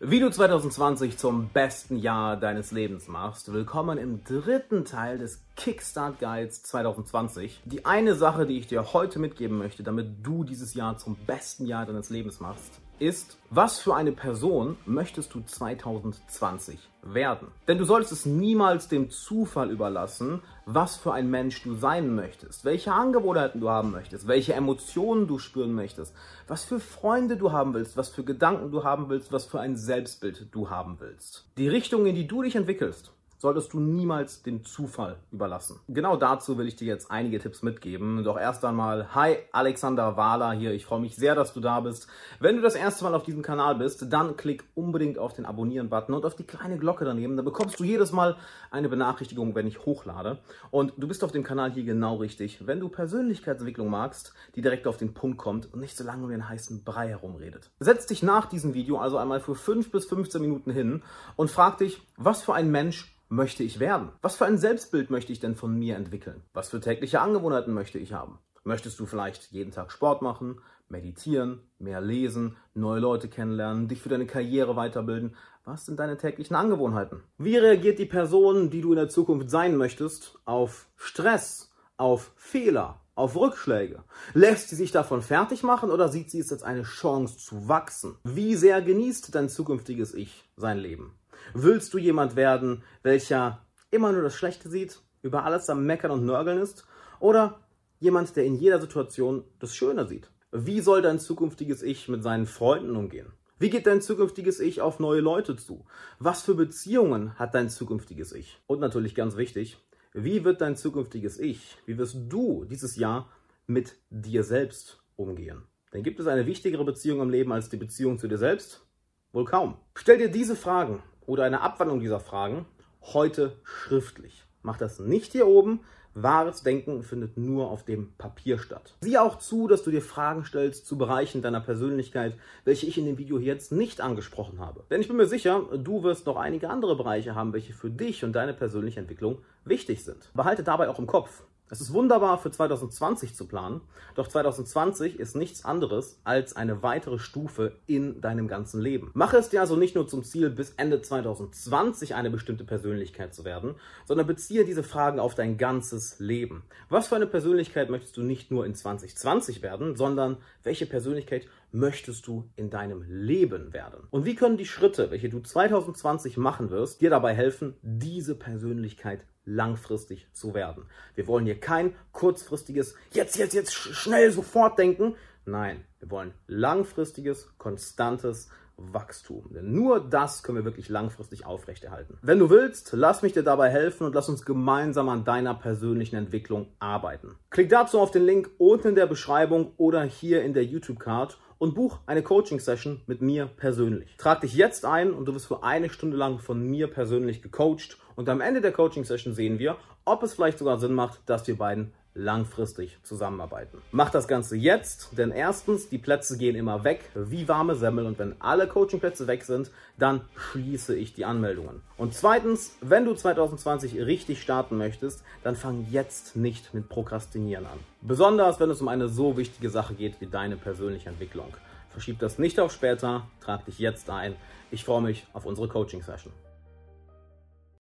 Wie du 2020 zum besten Jahr deines Lebens machst, willkommen im dritten Teil des Kickstart Guides 2020. Die eine Sache, die ich dir heute mitgeben möchte, damit du dieses Jahr zum besten Jahr deines Lebens machst, ist, was für eine Person möchtest du 2020 werden? Denn du solltest es niemals dem Zufall überlassen, was für ein Mensch du sein möchtest, welche Angewohnheiten du haben möchtest, welche Emotionen du spüren möchtest, was für Freunde du haben willst, was für Gedanken du haben willst, was für ein Selbstbild du haben willst. Die Richtung, in die du dich entwickelst, solltest du niemals dem Zufall überlassen. Genau dazu will ich dir jetzt einige Tipps mitgeben. Doch erst einmal, hi, Alexander Wahler hier. Ich freue mich sehr, dass du da bist. Wenn du das erste Mal auf diesem Kanal bist, dann klick unbedingt auf den Abonnieren-Button und auf die kleine Glocke daneben. Dann bekommst du jedes Mal eine Benachrichtigung, wenn ich hochlade. Und du bist auf dem Kanal hier genau richtig, wenn du Persönlichkeitsentwicklung magst, die direkt auf den Punkt kommt und nicht so lange um den heißen Brei herumredet. Setz dich nach diesem Video also einmal für 5 bis 15 Minuten hin und frag dich, was für ein Mensch möchte ich werden? Was für ein Selbstbild möchte ich denn von mir entwickeln? Was für tägliche Angewohnheiten möchte ich haben? Möchtest du vielleicht jeden Tag Sport machen, meditieren, mehr lesen, neue Leute kennenlernen, dich für deine Karriere weiterbilden? Was sind deine täglichen Angewohnheiten? Wie reagiert die Person, die du in der Zukunft sein möchtest, auf Stress, auf Fehler, auf Rückschläge? Lässt sie sich davon fertig machen oder sieht sie es als eine Chance zu wachsen? Wie sehr genießt dein zukünftiges Ich sein Leben? Willst du jemand werden, welcher immer nur das Schlechte sieht, über alles am Meckern und Nörgeln ist? Oder jemand, der in jeder Situation das Schöne sieht? Wie soll dein zukünftiges Ich mit seinen Freunden umgehen? Wie geht dein zukünftiges Ich auf neue Leute zu? Was für Beziehungen hat dein zukünftiges Ich? Und natürlich ganz wichtig, wie wird dein zukünftiges Ich, wie wirst du dieses Jahr mit dir selbst umgehen? Denn gibt es eine wichtigere Beziehung im Leben als die Beziehung zu dir selbst? Wohl kaum. Stell dir diese Fragen oder eine Abwandlung dieser Fragen heute schriftlich. Mach das nicht hier oben. Wahres Denken findet nur auf dem Papier statt. Sieh auch zu, dass du dir Fragen stellst zu Bereichen deiner Persönlichkeit, welche ich in dem Video hier jetzt nicht angesprochen habe. Denn ich bin mir sicher, du wirst noch einige andere Bereiche haben, welche für dich und deine persönliche Entwicklung wichtig sind. Behalte dabei auch im Kopf, es ist wunderbar für 2020 zu planen, doch 2020 ist nichts anderes als eine weitere Stufe in deinem ganzen Leben. Mache es dir also nicht nur zum Ziel, bis Ende 2020 eine bestimmte Persönlichkeit zu werden, sondern beziehe diese Fragen auf dein ganzes Leben. Was für eine Persönlichkeit möchtest du nicht nur in 2020 werden, sondern welche Persönlichkeit möchtest du in deinem Leben werden? Und wie können die Schritte, welche du 2020 machen wirst, dir dabei helfen, diese Persönlichkeit langfristig zu werden. Wir wollen hier kein kurzfristiges, jetzt, jetzt, jetzt, schnell, sofort denken. Nein, wir wollen langfristiges, konstantes Wachstum. Denn nur das können wir wirklich langfristig aufrechterhalten. Wenn du willst, lass mich dir dabei helfen und lass uns gemeinsam an deiner persönlichen Entwicklung arbeiten. Klick dazu auf den Link unten in der Beschreibung oder hier in der YouTube-Card und buch eine Coaching-Session mit mir persönlich. Trag dich jetzt ein und du wirst für eine Stunde lang von mir persönlich gecoacht und am Ende der Coaching-Session sehen wir, ob es vielleicht sogar Sinn macht, dass wir beiden langfristig zusammenarbeiten. Mach das Ganze jetzt, denn erstens, die Plätze gehen immer weg, wie warme Semmel und wenn alle Coachingplätze weg sind, dann schließe ich die Anmeldungen. Und zweitens, wenn du 2020 richtig starten möchtest, dann fang jetzt nicht mit Prokrastinieren an. Besonders, wenn es um eine so wichtige Sache geht wie deine persönliche Entwicklung. Verschieb das nicht auf später, trag dich jetzt ein. Ich freue mich auf unsere Coaching-Session.